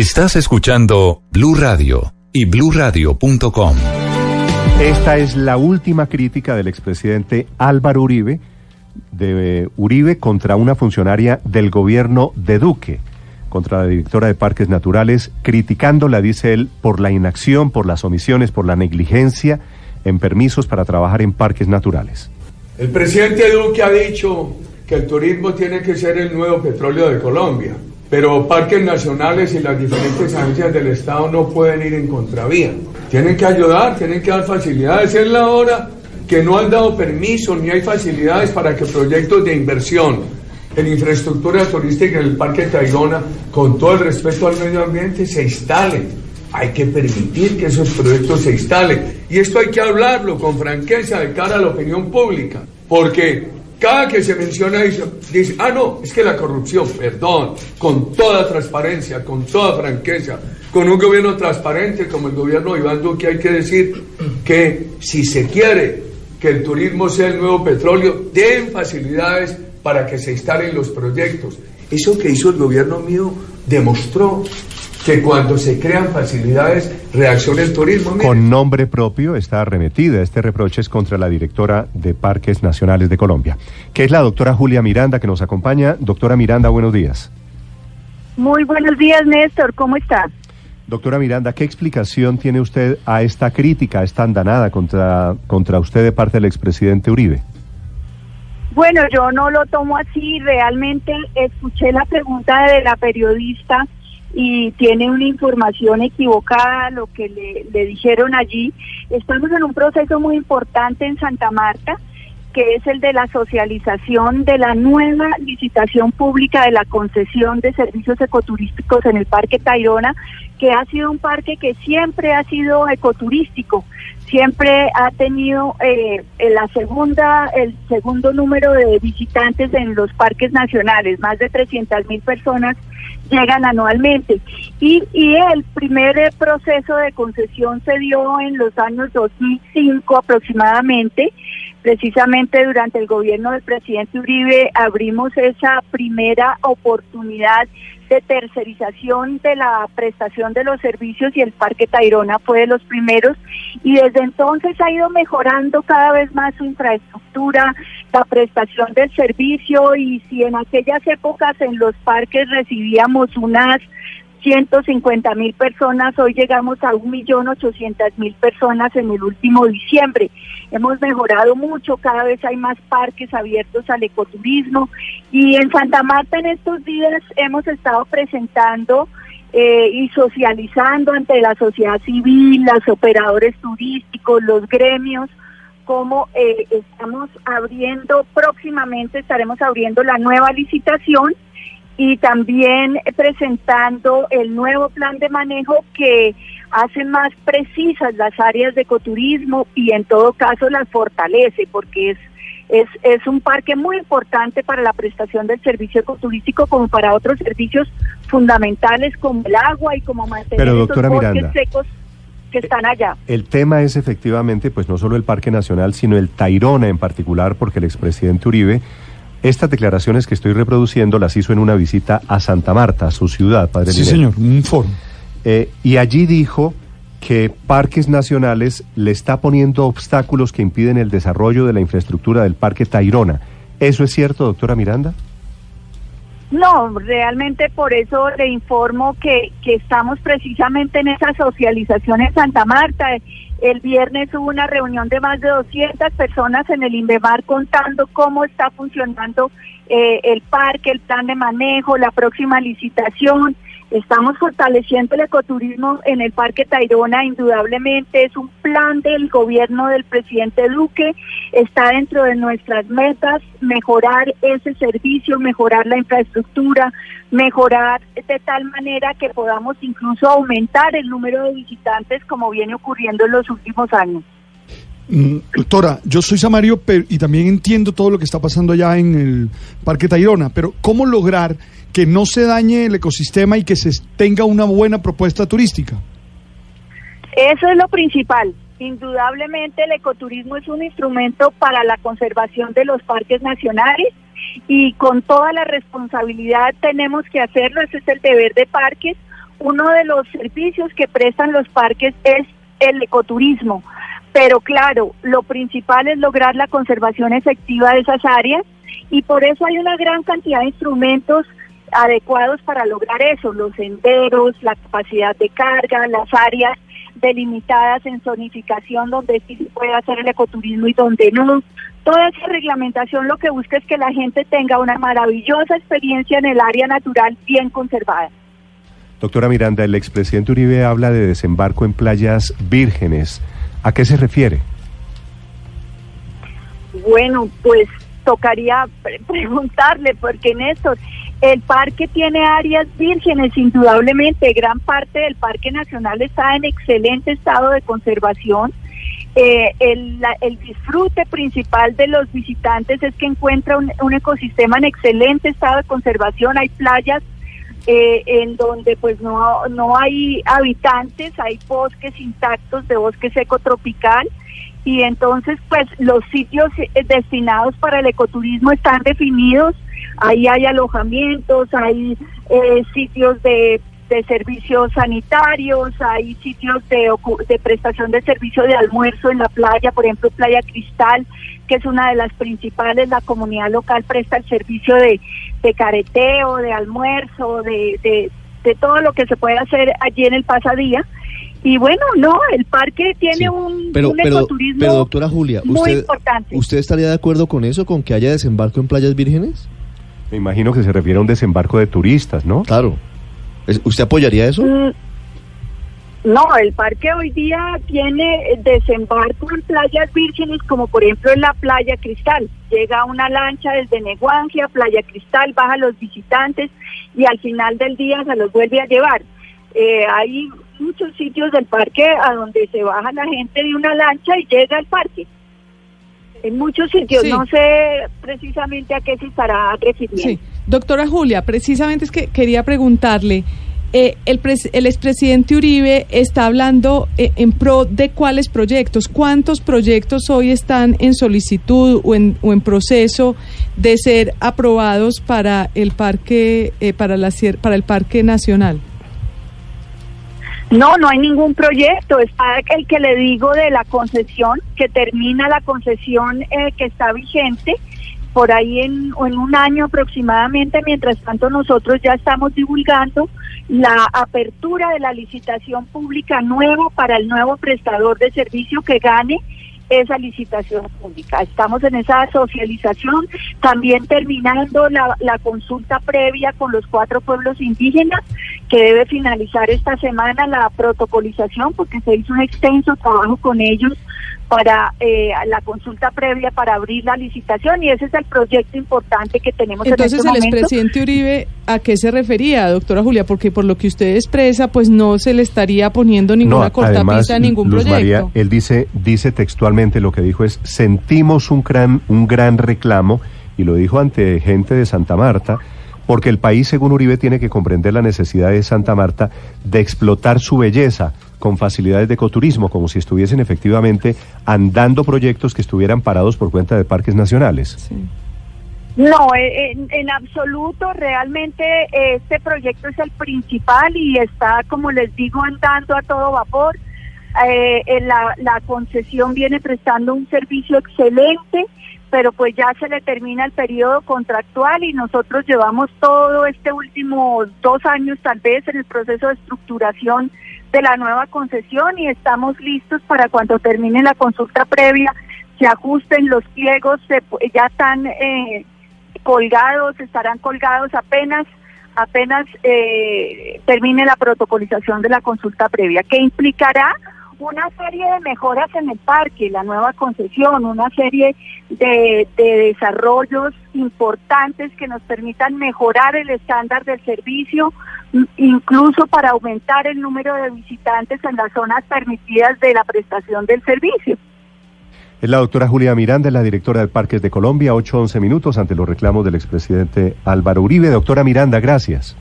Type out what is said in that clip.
Estás escuchando Blue Radio y bluradio.com. Esta es la última crítica del expresidente Álvaro Uribe, de Uribe contra una funcionaria del gobierno de Duque, contra la directora de Parques Naturales, criticándola, dice él, por la inacción, por las omisiones, por la negligencia en permisos para trabajar en parques naturales. El presidente Duque ha dicho que el turismo tiene que ser el nuevo petróleo de Colombia, pero parques nacionales y las diferentes agencias del Estado no pueden ir en contravía. Tienen que ayudar, tienen que dar facilidades. Es la hora que no han dado permiso ni hay facilidades para que proyectos de inversión en infraestructura turística en el Parque Tayrona, con todo el respeto al medio ambiente, se instalen. Hay que permitir que esos proyectos se instalen. Y esto hay que hablarlo con franqueza de cara a la opinión pública, porque cada que se menciona eso, dice, ah, no, es que la corrupción, perdón, con toda transparencia, con toda franqueza, con un gobierno transparente como el gobierno de Iván Duque, hay que decir que si se quiere que el turismo sea el nuevo petróleo, den facilidades para que se instalen los proyectos. Eso que hizo el gobierno mío demostró que cuando se crean facilidades reacciona el turismo. Con nombre propio está arremetida. Este reproche es contra la directora de Parques Nacionales de Colombia, que es la doctora Julia Miranda, que nos acompaña. Doctora Miranda, buenos días. Muy buenos días, Néstor. ¿Cómo está? Doctora Miranda, ¿qué explicación tiene usted a esta crítica, a esta andanada contra, contra usted de parte del expresidente Uribe? Bueno, yo no lo tomo así. Realmente escuché la pregunta de la periodista y tiene una información equivocada, lo que le, le dijeron allí. Estamos en un proceso muy importante en Santa Marta que es el de la socialización de la nueva licitación pública de la concesión de servicios ecoturísticos en el Parque Tayrona, que ha sido un parque que siempre ha sido ecoturístico, siempre ha tenido eh, la segunda, el segundo número de visitantes en los parques nacionales, más de 300 mil personas llegan anualmente. Y, y el primer eh, proceso de concesión se dio en los años 2005 aproximadamente Precisamente durante el gobierno del presidente Uribe abrimos esa primera oportunidad de tercerización de la prestación de los servicios y el Parque Tayrona fue de los primeros. Y desde entonces ha ido mejorando cada vez más su infraestructura, la prestación del servicio. Y si en aquellas épocas en los parques recibíamos unas 150 mil personas, hoy llegamos a 1.800.000 personas en el último diciembre. Hemos mejorado mucho, cada vez hay más parques abiertos al ecoturismo y en Santa Marta en estos días hemos estado presentando eh, y socializando ante la sociedad civil, los operadores turísticos, los gremios, como eh, estamos abriendo, próximamente estaremos abriendo la nueva licitación y también presentando el nuevo plan de manejo que hace más precisas las áreas de ecoturismo y en todo caso las fortalece porque es es, es un parque muy importante para la prestación del servicio ecoturístico como para otros servicios fundamentales como el agua y como mantener Pero, doctora Miranda, secos que están allá. El tema es efectivamente pues no solo el Parque Nacional, sino el Tairona en particular porque el expresidente Uribe estas declaraciones que estoy reproduciendo las hizo en una visita a Santa Marta, a su ciudad, Padre Sí, señor, un foro. Eh, y allí dijo que Parques Nacionales le está poniendo obstáculos que impiden el desarrollo de la infraestructura del Parque Tayrona. ¿Eso es cierto, doctora Miranda? No, realmente por eso le informo que, que estamos precisamente en esa socialización en Santa Marta. El viernes hubo una reunión de más de 200 personas en el INVEMAR contando cómo está funcionando eh, el parque, el plan de manejo, la próxima licitación. Estamos fortaleciendo el ecoturismo en el Parque Tayrona, indudablemente es un plan del gobierno del presidente Duque, está dentro de nuestras metas mejorar ese servicio, mejorar la infraestructura, mejorar de tal manera que podamos incluso aumentar el número de visitantes como viene ocurriendo en los últimos años. Mm, doctora, yo soy Samario y también entiendo todo lo que está pasando allá en el Parque Tayrona, pero ¿cómo lograr que no se dañe el ecosistema y que se tenga una buena propuesta turística? Eso es lo principal. Indudablemente el ecoturismo es un instrumento para la conservación de los parques nacionales y con toda la responsabilidad tenemos que hacerlo, ese es el deber de parques, uno de los servicios que prestan los parques es el ecoturismo. Pero claro, lo principal es lograr la conservación efectiva de esas áreas y por eso hay una gran cantidad de instrumentos adecuados para lograr eso, los senderos, la capacidad de carga, las áreas delimitadas en zonificación donde sí se puede hacer el ecoturismo y donde no. Toda esa reglamentación lo que busca es que la gente tenga una maravillosa experiencia en el área natural bien conservada. Doctora Miranda, el expresidente Uribe habla de desembarco en playas vírgenes. ¿A qué se refiere? Bueno, pues tocaría preguntarle, porque Néstor, el parque tiene áreas vírgenes, indudablemente. Gran parte del Parque Nacional está en excelente estado de conservación. Eh, el, disfrute principal de los visitantes es que encuentra un, ecosistema en excelente estado de conservación. Hay playas eh, en donde pues no, no hay habitantes, hay bosques intactos de bosque seco tropical. Y entonces pues los sitios eh, destinados para el ecoturismo están definidos. Ahí hay alojamientos, hay eh, sitios de, servicios sanitarios, hay sitios de, de prestación de servicio de almuerzo en la playa, por ejemplo, Playa Cristal, que es una de las principales, la comunidad local presta el servicio de, de careteo, de almuerzo, de, de, todo lo que se puede hacer allí en el pasadía. Y bueno, no, el parque tiene un, pero, ecoturismo pero, doctora Julia, muy usted, importante. ¿Usted estaría de acuerdo con eso, con que haya desembarco en playas vírgenes? Me imagino que se refiere a un desembarco de turistas, ¿no? Claro. ¿Usted apoyaría eso? Mm, no, el parque hoy día tiene desembarco en playas vírgenes, como por ejemplo en la playa Cristal. Llega una lancha desde Neguangia, Playa Cristal, baja los visitantes y al final del día se los vuelve a llevar. Eh, hay muchos sitios del parque a donde se baja la gente de una lancha y llega al parque en muchos sitios. No sé precisamente a qué se estará refiriendo. Sí. Doctora Julia, precisamente es que quería preguntarle, eh, el, el expresidente Uribe está hablando eh, en pro de cuáles proyectos, cuántos proyectos hoy están en solicitud o en, o en proceso de ser aprobados para el parque eh, para la para el parque nacional. No, no hay ningún proyecto. Está el que le digo de la concesión, que termina la concesión eh, que está vigente por ahí en, en un año aproximadamente. Mientras tanto, nosotros ya estamos divulgando la apertura de la licitación pública nueva para el nuevo prestador de servicio que gane esa licitación pública. Estamos en esa socialización, también terminando la, la consulta previa con los cuatro pueblos indígenas, que debe finalizar esta semana la protocolización, porque se hizo un extenso trabajo con ellos para eh, la consulta previa para abrir la licitación y ese es el proyecto importante que tenemos Entonces, en este el expresidente Uribe, ¿a qué se refería, doctora Julia? Porque por lo que usted expresa, pues no se le estaría poniendo ninguna cortapista a ningún Luz proyecto. María, él dice, dice textualmente lo que dijo es, sentimos un gran, un gran reclamo, y lo dijo ante gente de Santa Marta, porque el país, según Uribe, tiene que comprender la necesidad de Santa Marta de explotar su belleza con facilidades de ecoturismo, como si estuviesen efectivamente andando proyectos que estuvieran parados por cuenta de parques nacionales. No, eh, en, absoluto, realmente este proyecto es el principal y está, como les digo, andando a todo vapor. Eh, la, la concesión viene prestando un servicio excelente pero pues ya se le termina el periodo contractual y nosotros llevamos todo este último dos años tal vez en el proceso de estructuración de la nueva concesión y estamos listos para cuando termine la consulta previa se ajusten los pliegos, se, ya están eh, colgados, estarán colgados apenas apenas eh, termine la protocolización de la consulta previa, que implicará una serie de mejoras en el parque, la nueva concesión, una serie de, desarrollos importantes que nos permitan mejorar el estándar del servicio, incluso para aumentar el número de visitantes en las zonas permitidas de la prestación del servicio. Es la doctora Julia Miranda, la directora de Parques de Colombia, 8-11 minutos ante los reclamos del expresidente Álvaro Uribe. Doctora Miranda, gracias.